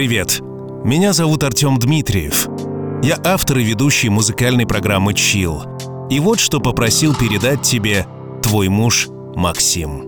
Привет! Меня зовут Артем Дмитриев. Я автор и ведущий музыкальной программы «Чил». И вот что попросил передать тебе твой муж Максим.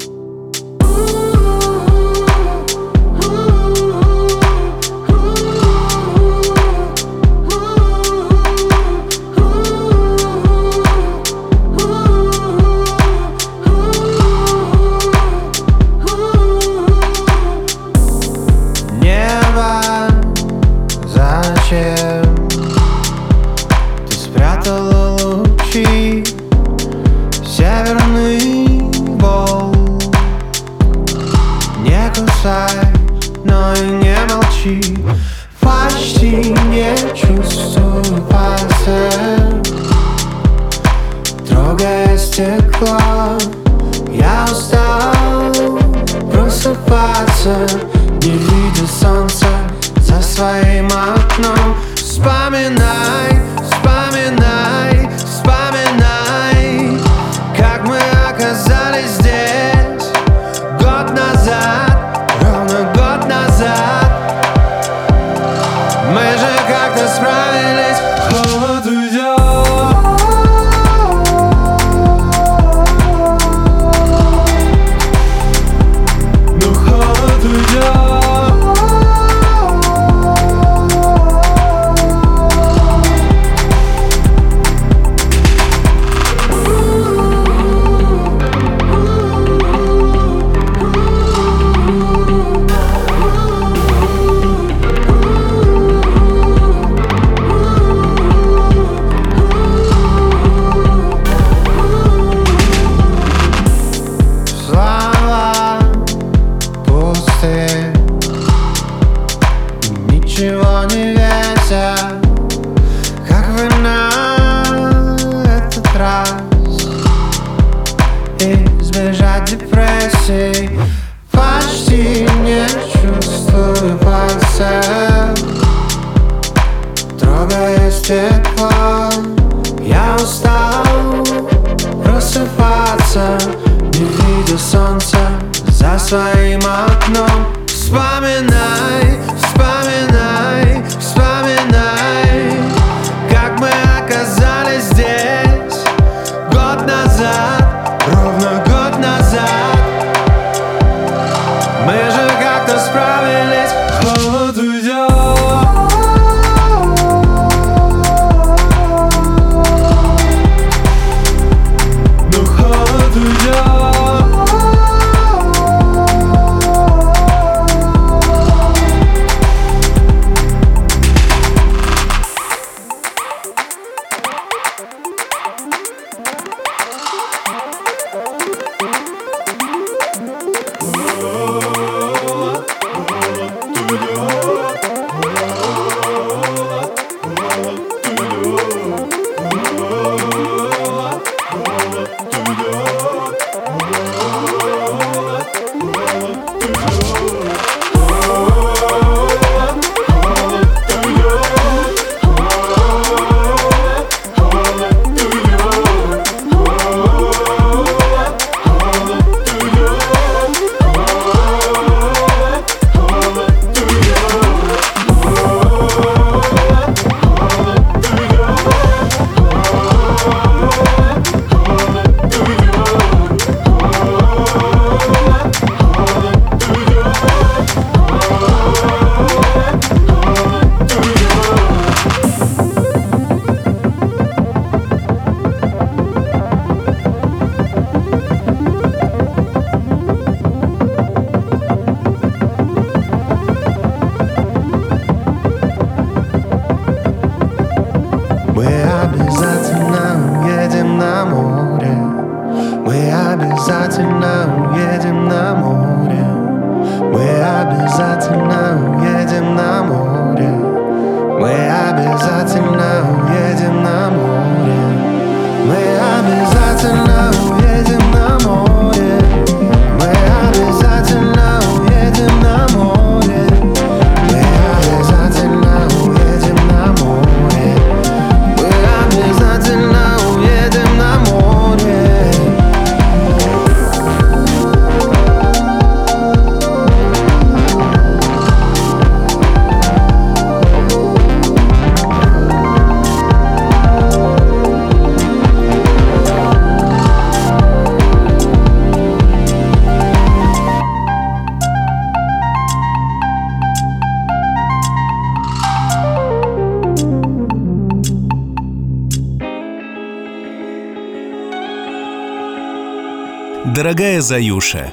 Дорогая Заюша,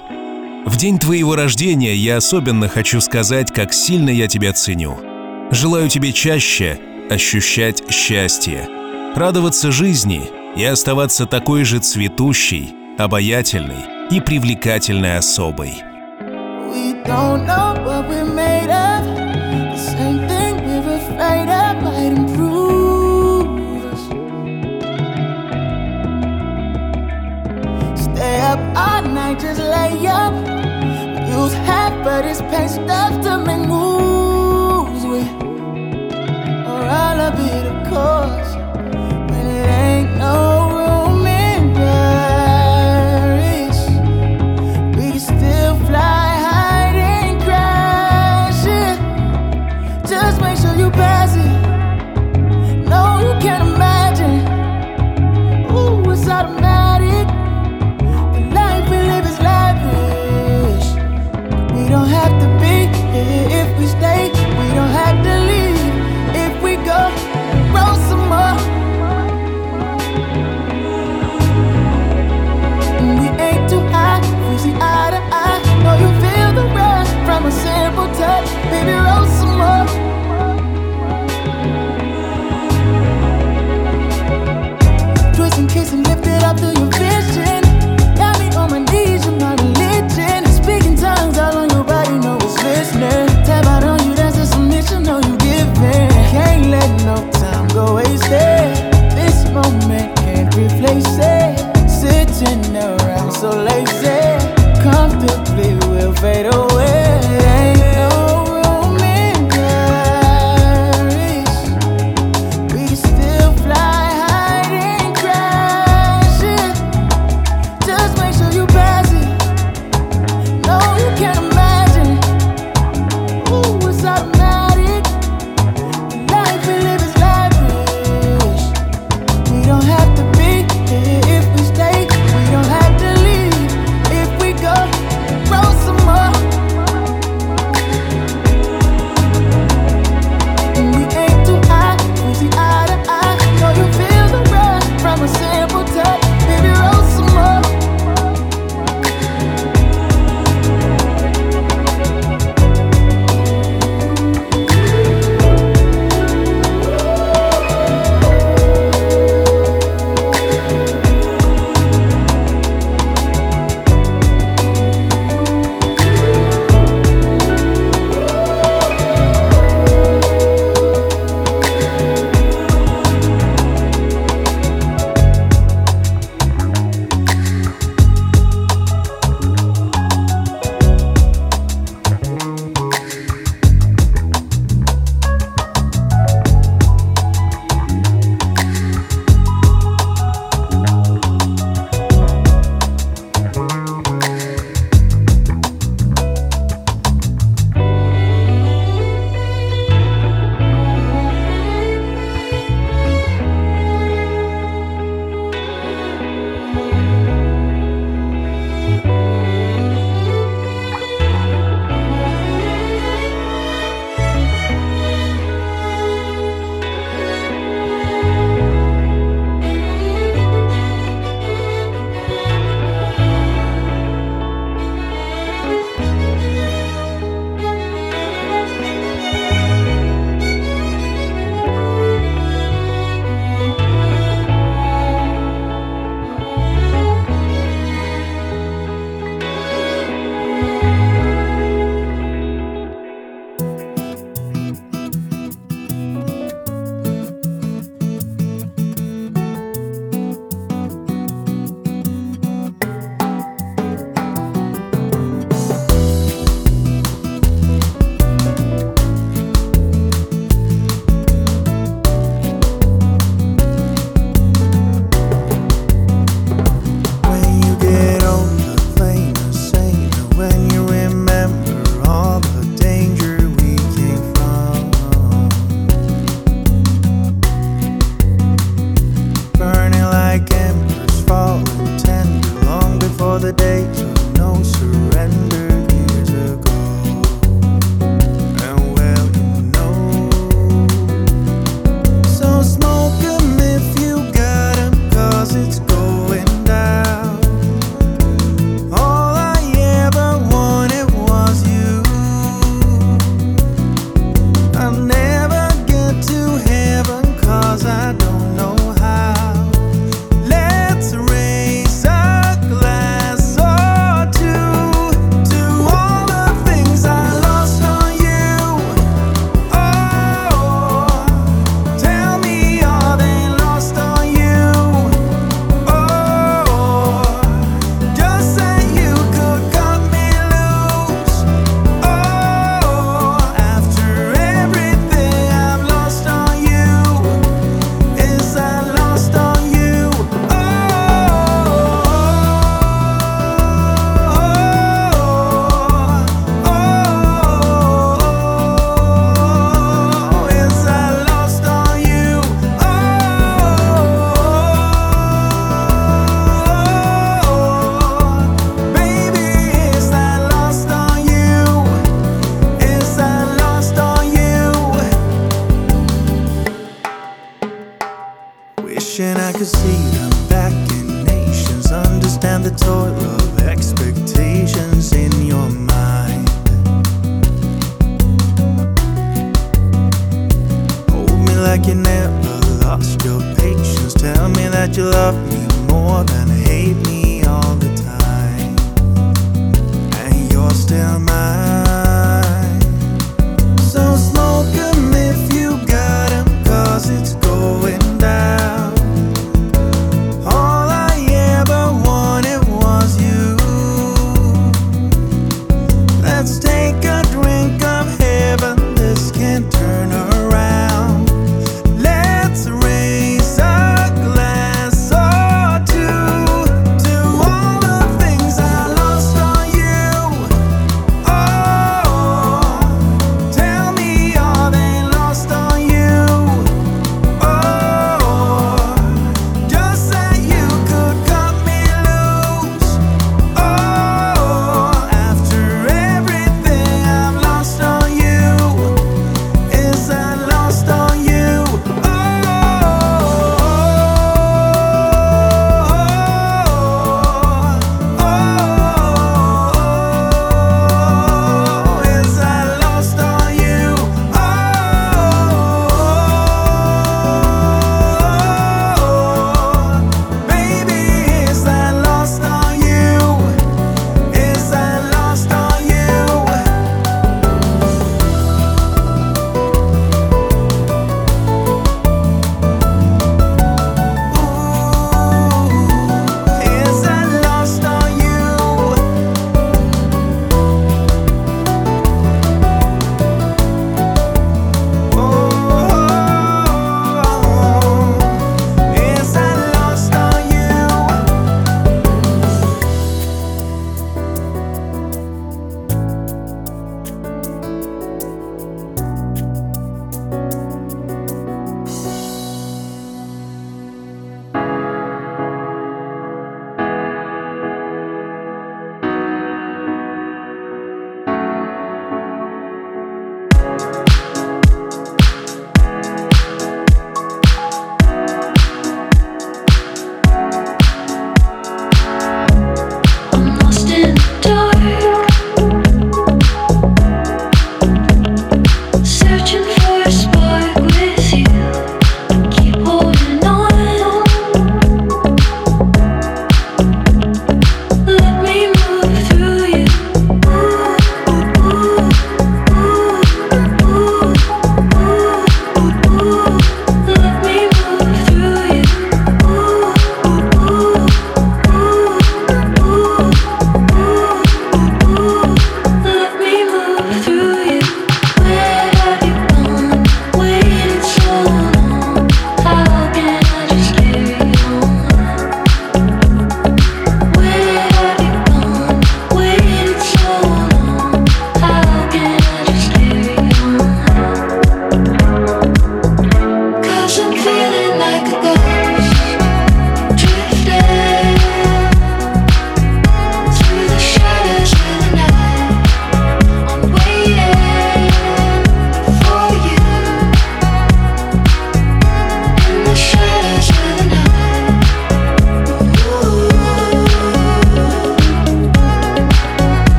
в день твоего рождения я особенно хочу сказать, как сильно я тебя ценю. Желаю тебе чаще ощущать счастье, радоваться жизни и оставаться такой же цветущей, обаятельной и привлекательной особой. We don't know what we're made of. All night, just lay up. Use half of this paint stuff to make moves with. Or all of it, of dancing around so lazy.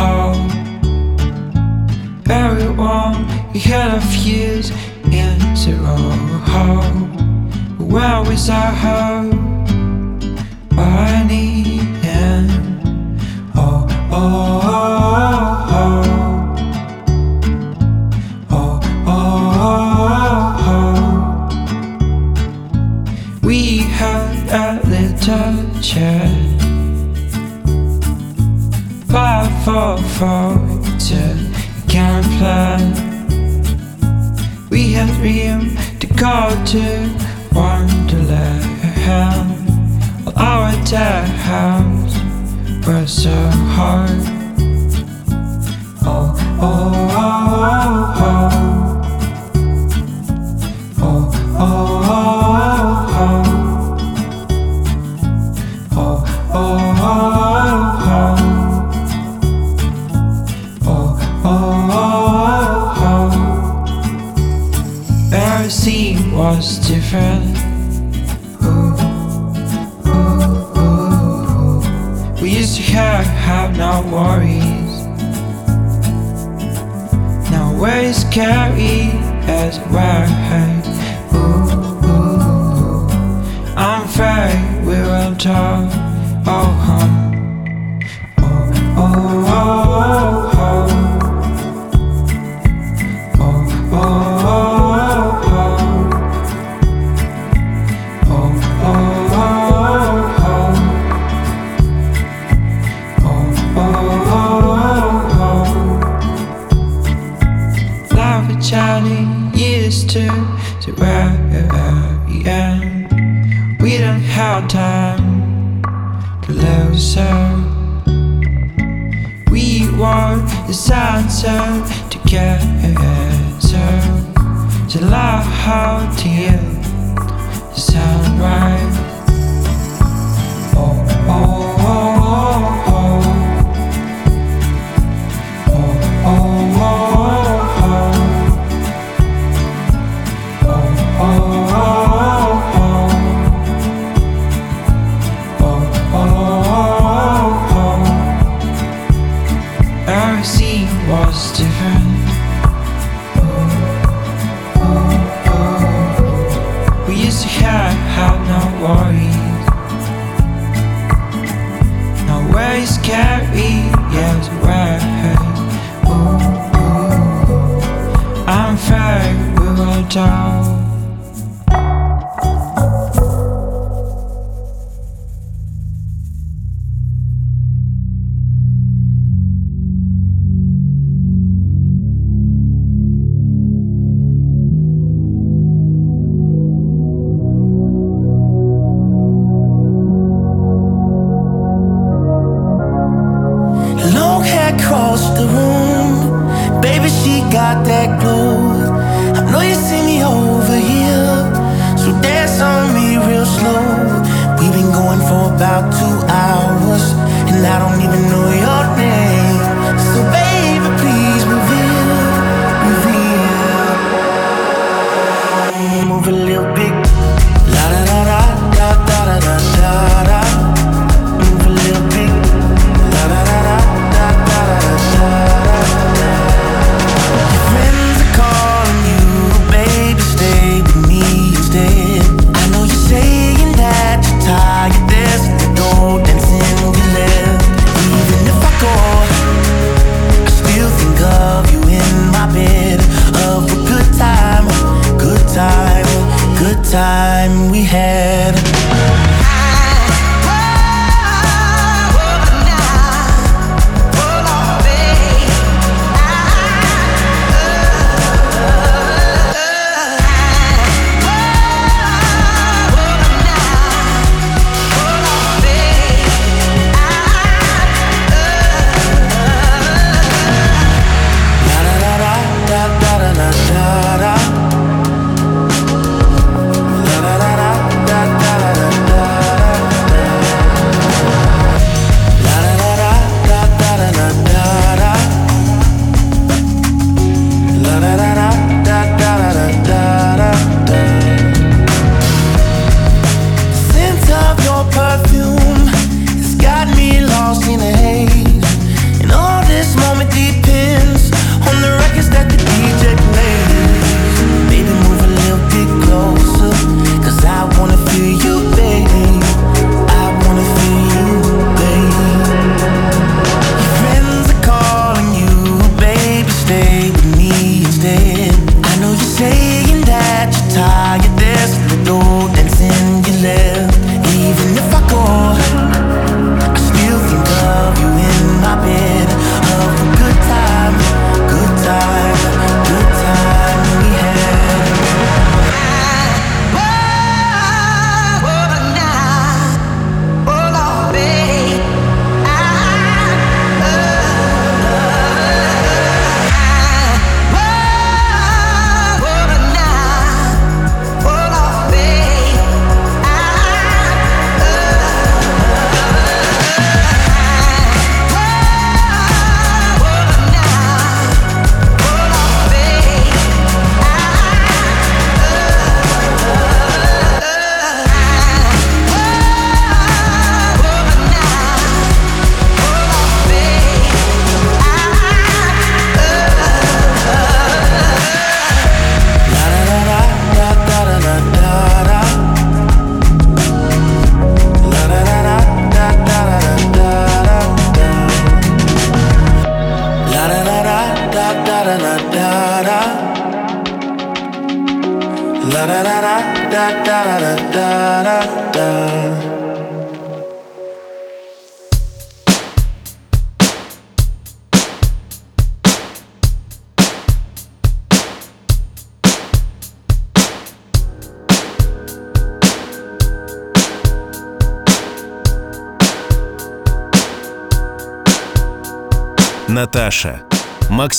home. everyone warm, we had a fuse into our home. Where was our home? Barney and oh, oh. oh. oh. fortune you can't plan. We have dreamed to go to Wonderland. Well, our times were so hard. we used to have, have no worries. Now worries carry as scary as. child years to to end. We don't have time to lose her. We want the sunset together to love how to you the sunrise.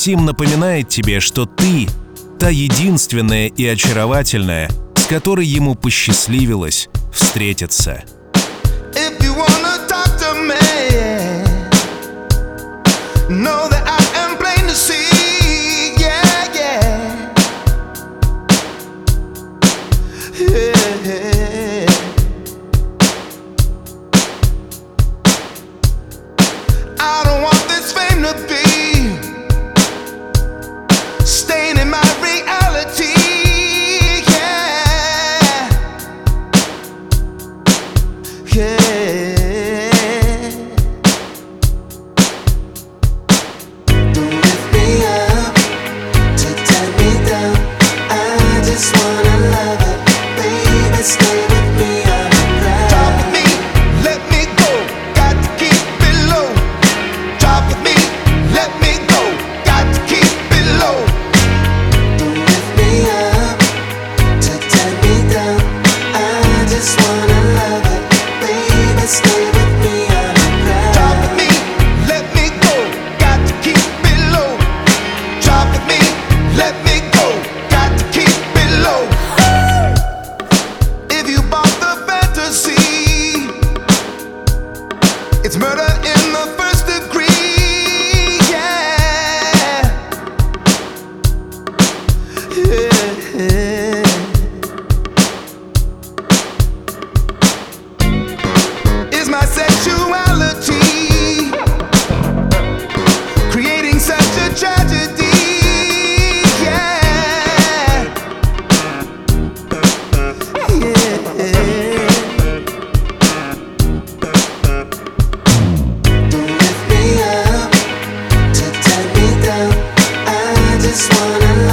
Максим напоминает тебе, что ты — та единственная и очаровательная, с которой ему посчастливилось встретиться. If you wanna talk to me, know that I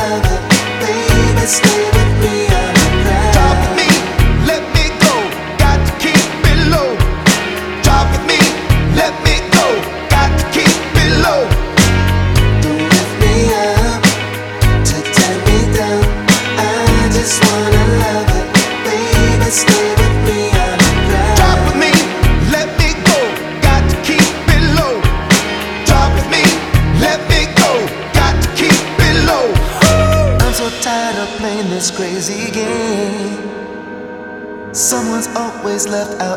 Baby, stay. left out.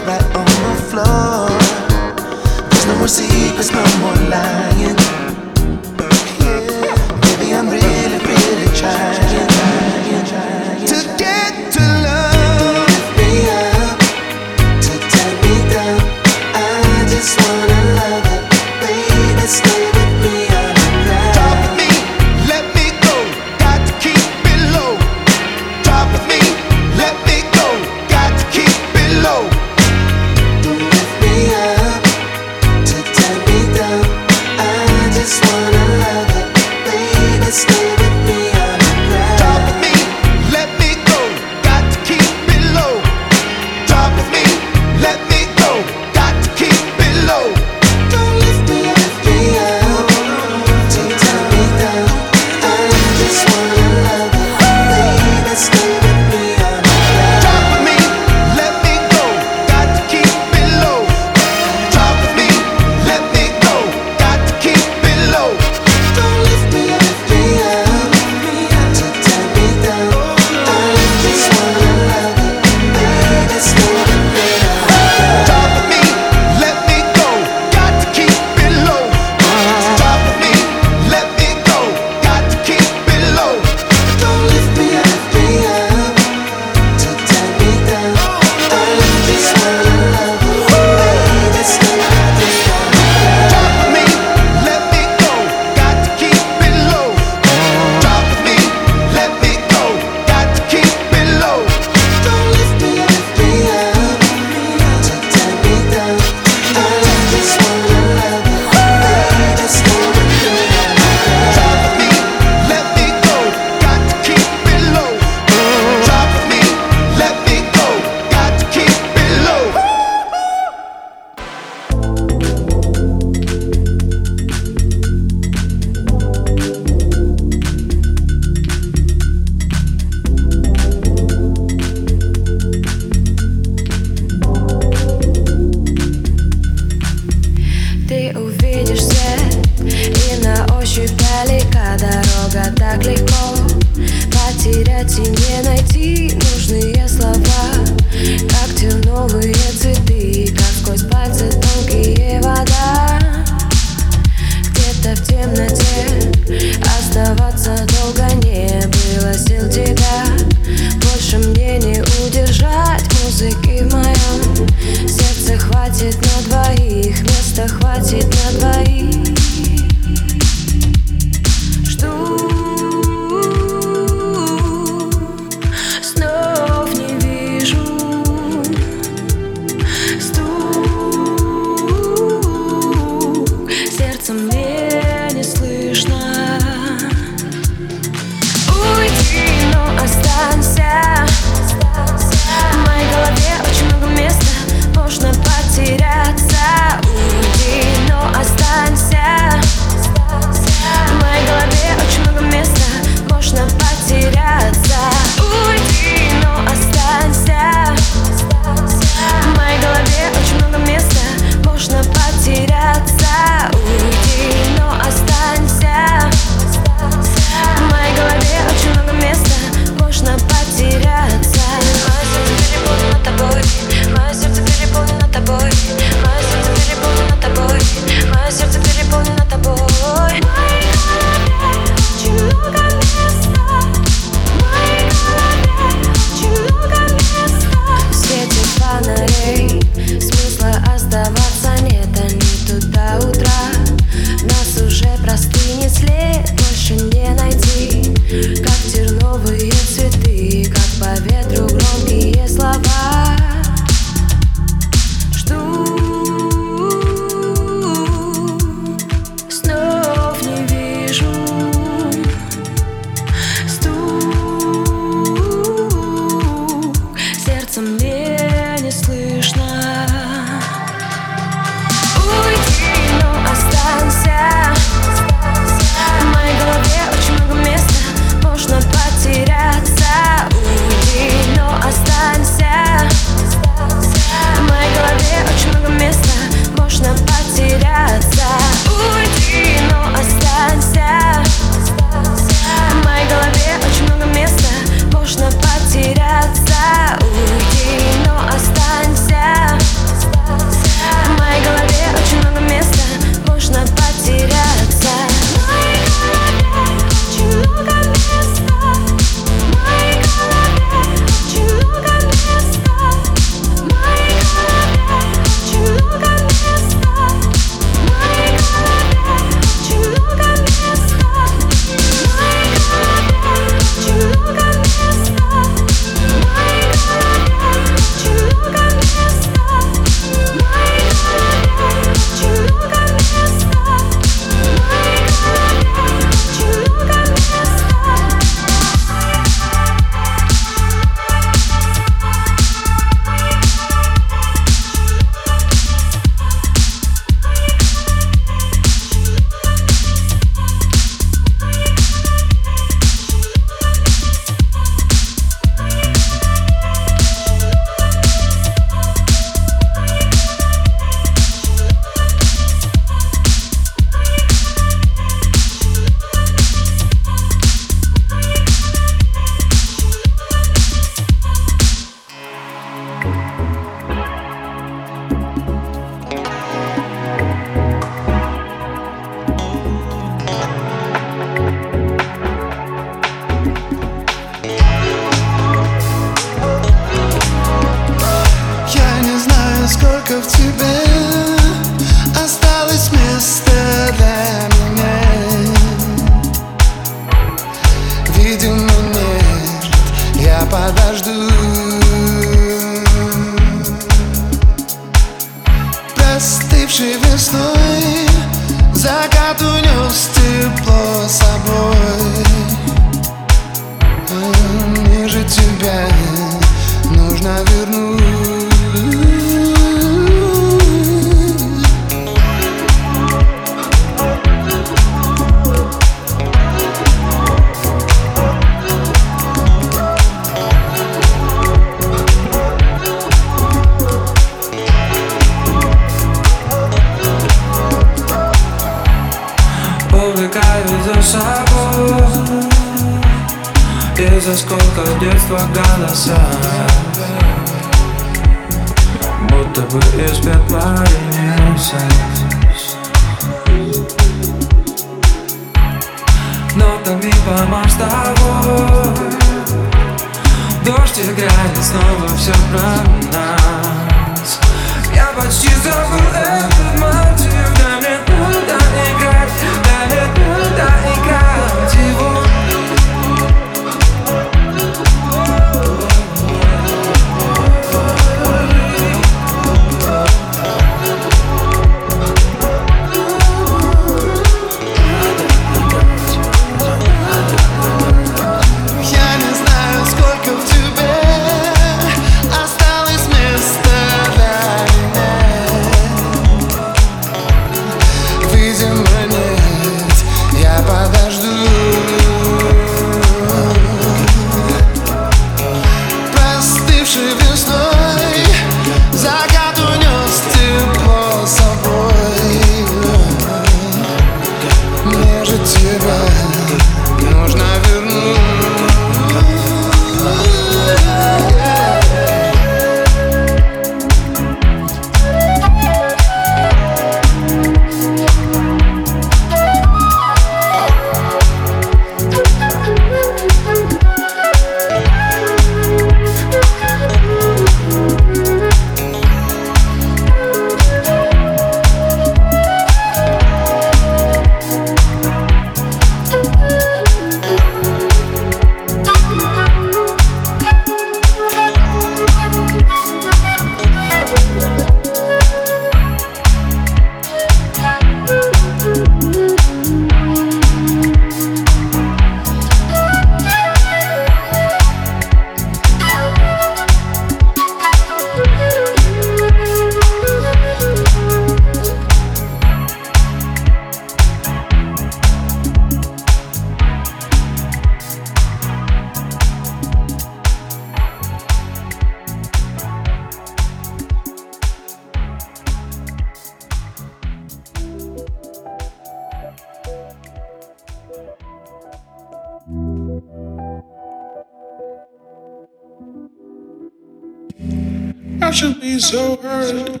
Should be so hurt.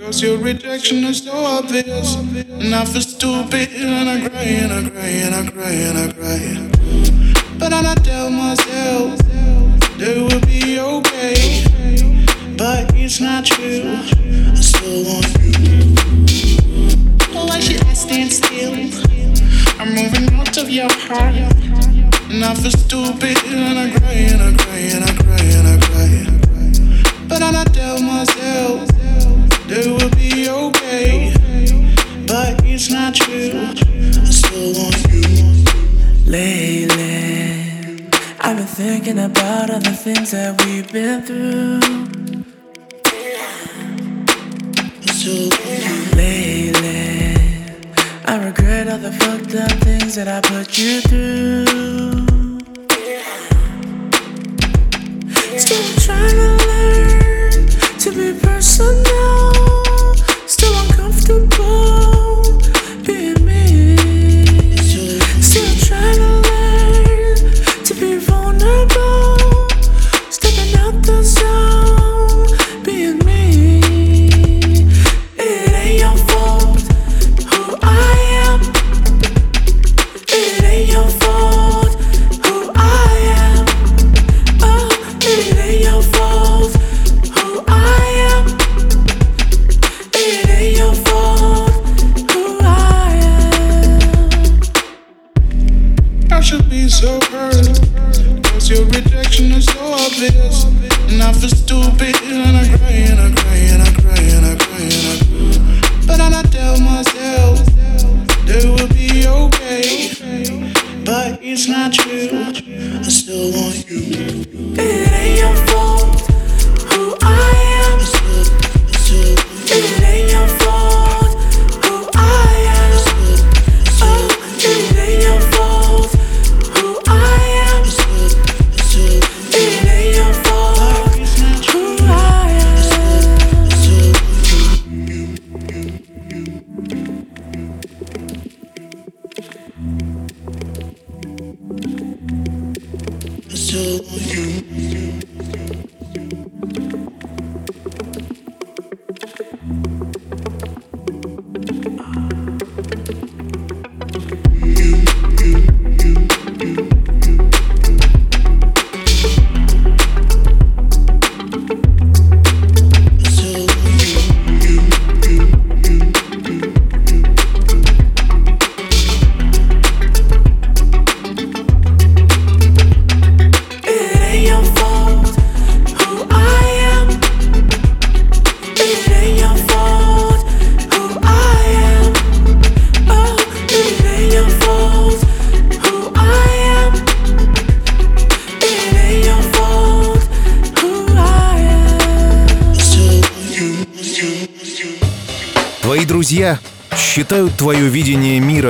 Cause your rejection is so obvious. And I feel stupid and I cry and I cry and I cry and I cry. But I tell myself that it will be okay. But it's not true. I still want you. I should I stand still? I'm moving out of your heart. And I feel stupid and I cry and I cry and I cry and I cry. Then I tell myself that it will be okay. But it's not true. I still want you. Lately, I've been thinking about all the things that we've been through. I still want you. Lately, I regret all the fucked up things that I put you through. Still trying to to be personal.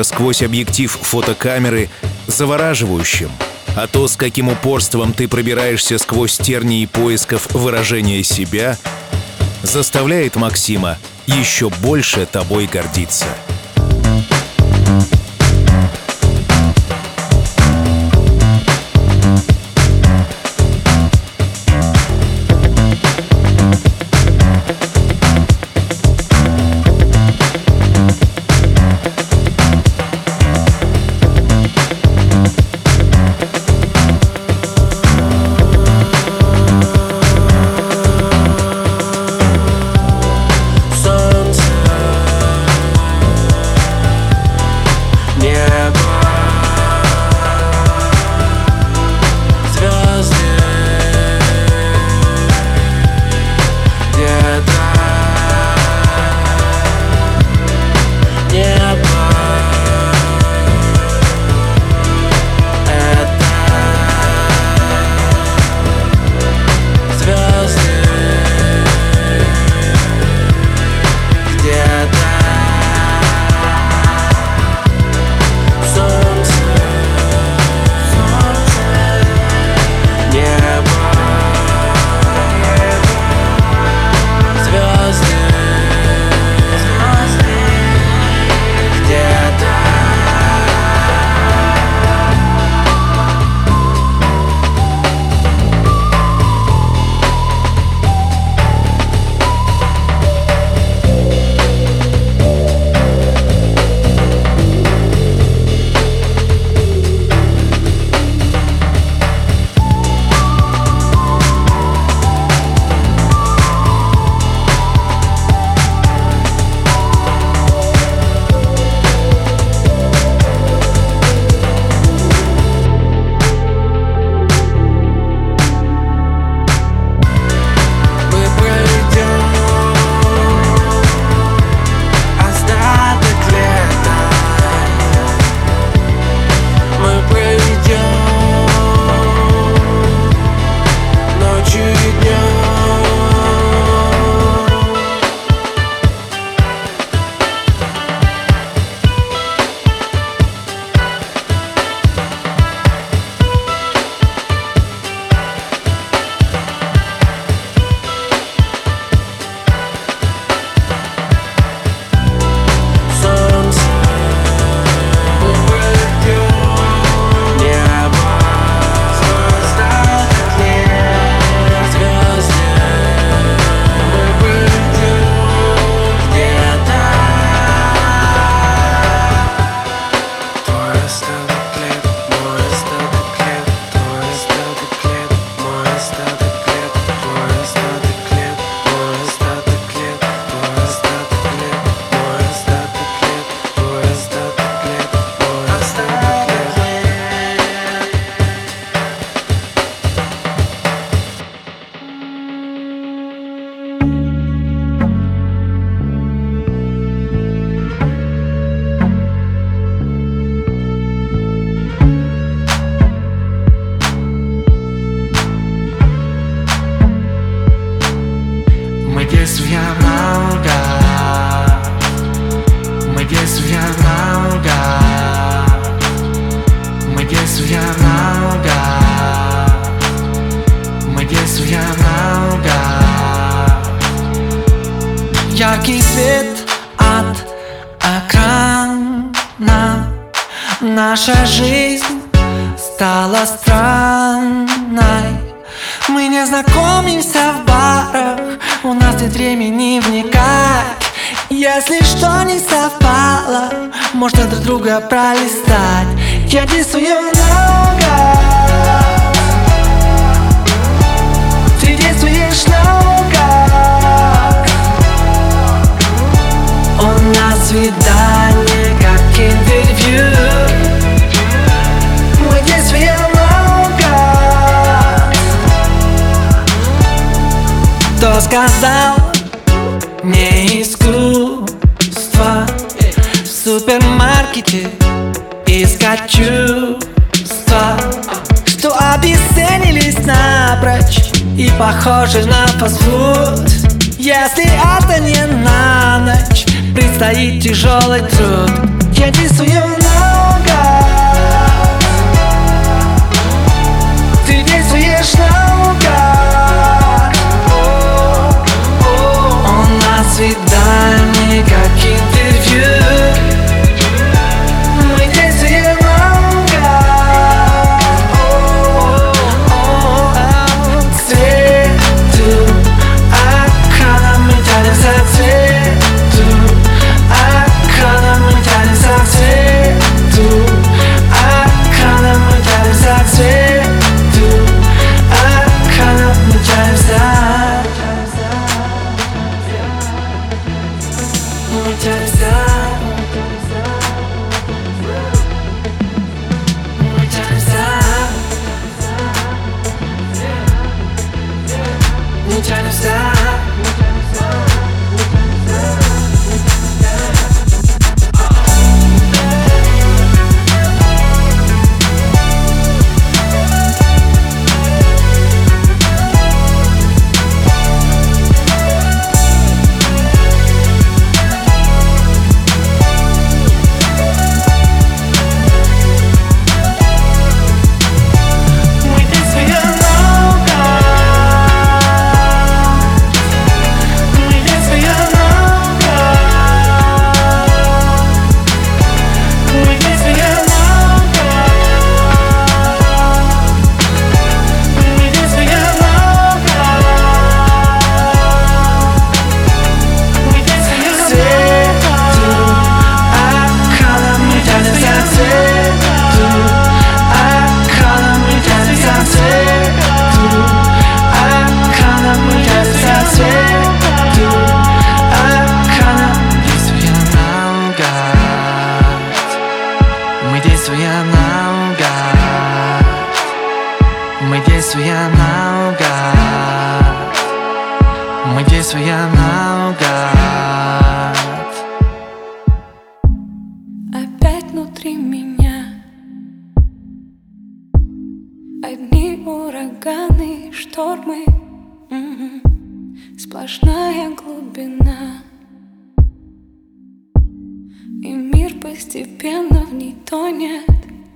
Сквозь объектив фотокамеры завораживающим. А то, с каким упорством ты пробираешься сквозь тернии поисков выражения себя, заставляет Максима еще больше тобой гордиться. Яркий свет от экрана Наша жизнь стала странной. Мы не знакомимся в барах У нас нет времени вникать. Если что не совпало Можно друг друга пролистать. Я действую наугад У нас свидание как интервью. Мы действуем наугад Кто сказал не искусство? В супермаркете искать чувства. Что обесценились напрочь И похожи на фастфуд если это не на ночь Предстоит тяжелый труд. Я рисую много. Ты действуешь наугад У нас свидание, как интервью. don't tell постепенно в ней тонет.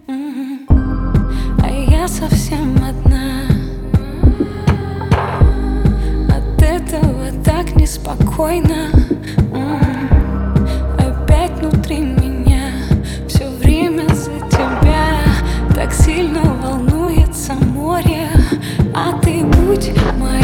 А я совсем одна. От этого так неспокойно. Опять внутри меня Все время за тебя Так сильно волнуется море. А ты будь моя.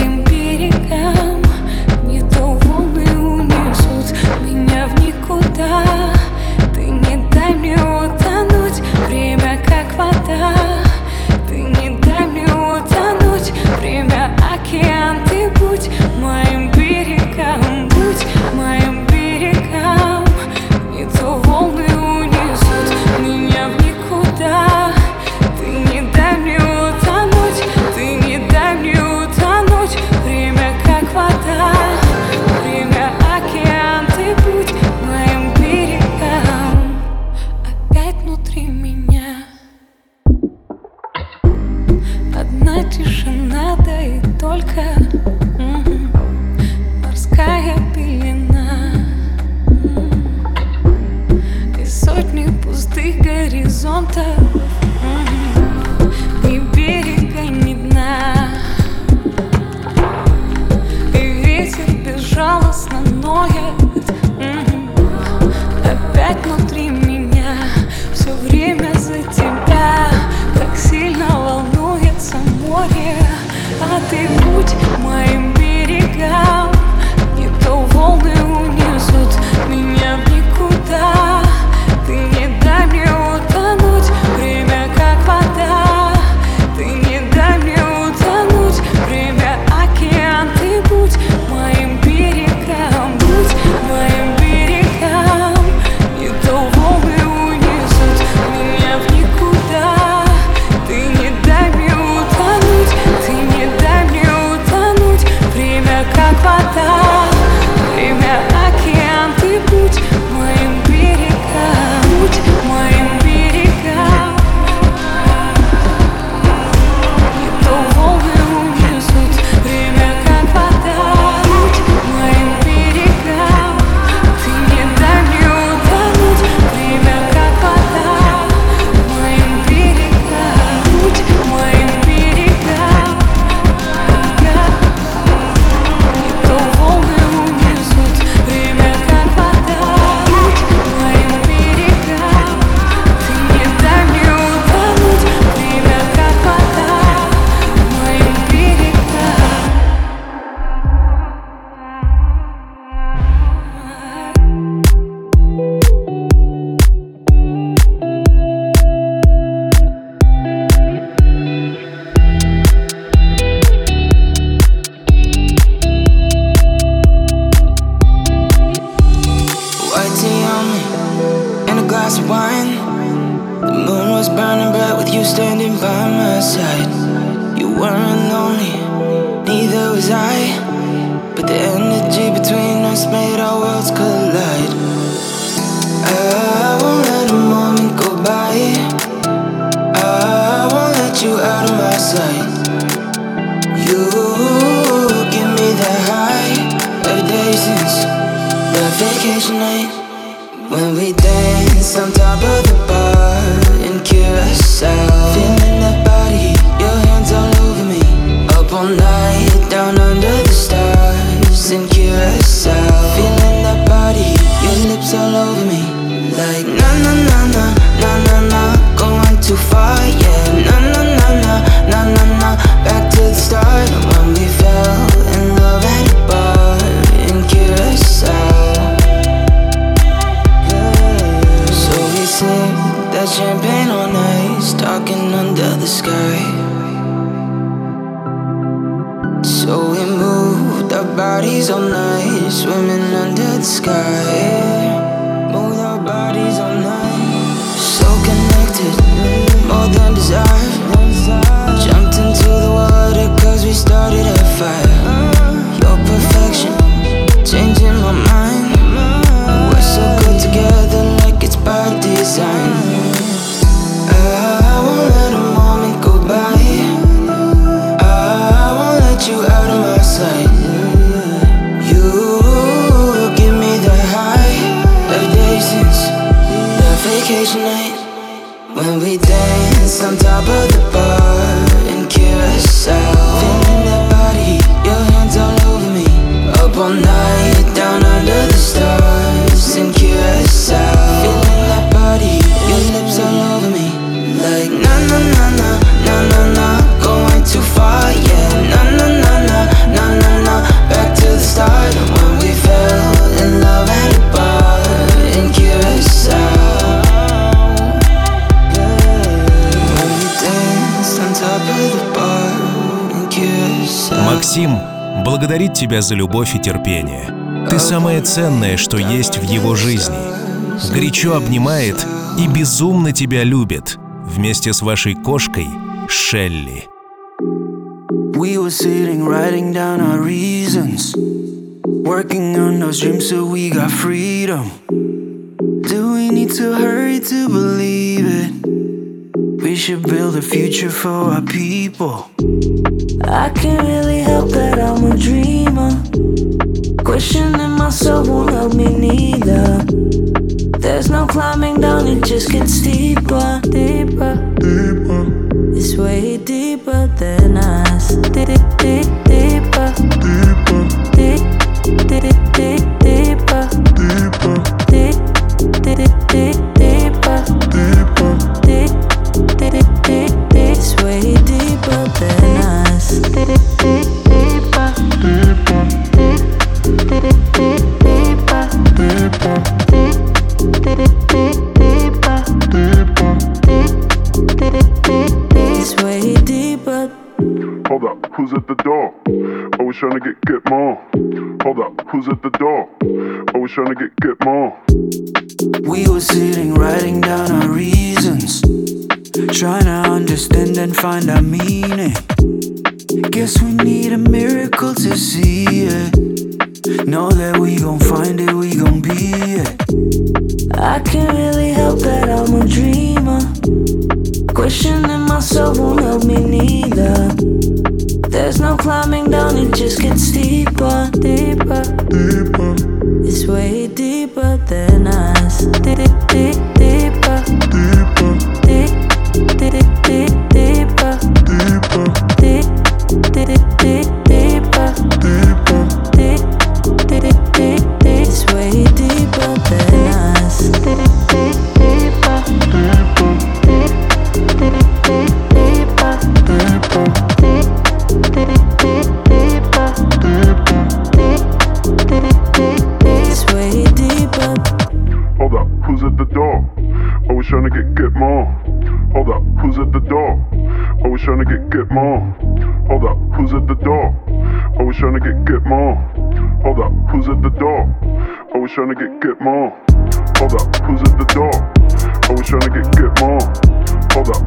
Vacation night when we dance on top of Максим благодарит тебя за любовь и терпение. Ты самое ценное, что есть в его жизни. Горячо обнимает и безумно тебя любит. Вместе с вашей кошкой Шелли. We were sitting, writing down our reasons. Working on those dreams so we got freedom. Do we need to hurry to believe it? We should build a future for our people. I can't really help that I'm a dreamer. Questioning myself won't help me neither. There's no climbing down, it just gets deeper, deeper, deeper. It's way deeper than us. Deep, deep, deeper, deeper, Always trying to get get more. Hold up, who's at the door? Always trying to get get more. We were sitting, writing down our reasons. Trying to understand and find our meaning. Guess we need a miracle to see it. Know that we gon' find it, we gon' be it. I can't really help that I'm a dreamer. Questioning myself won't help me neither. There's no climbing down, it just gets deeper, deeper, deeper. It's way deeper than us. Deep, deep, trying to get get more. Hold up, who's at the door? Always trying to get get more. Hold up,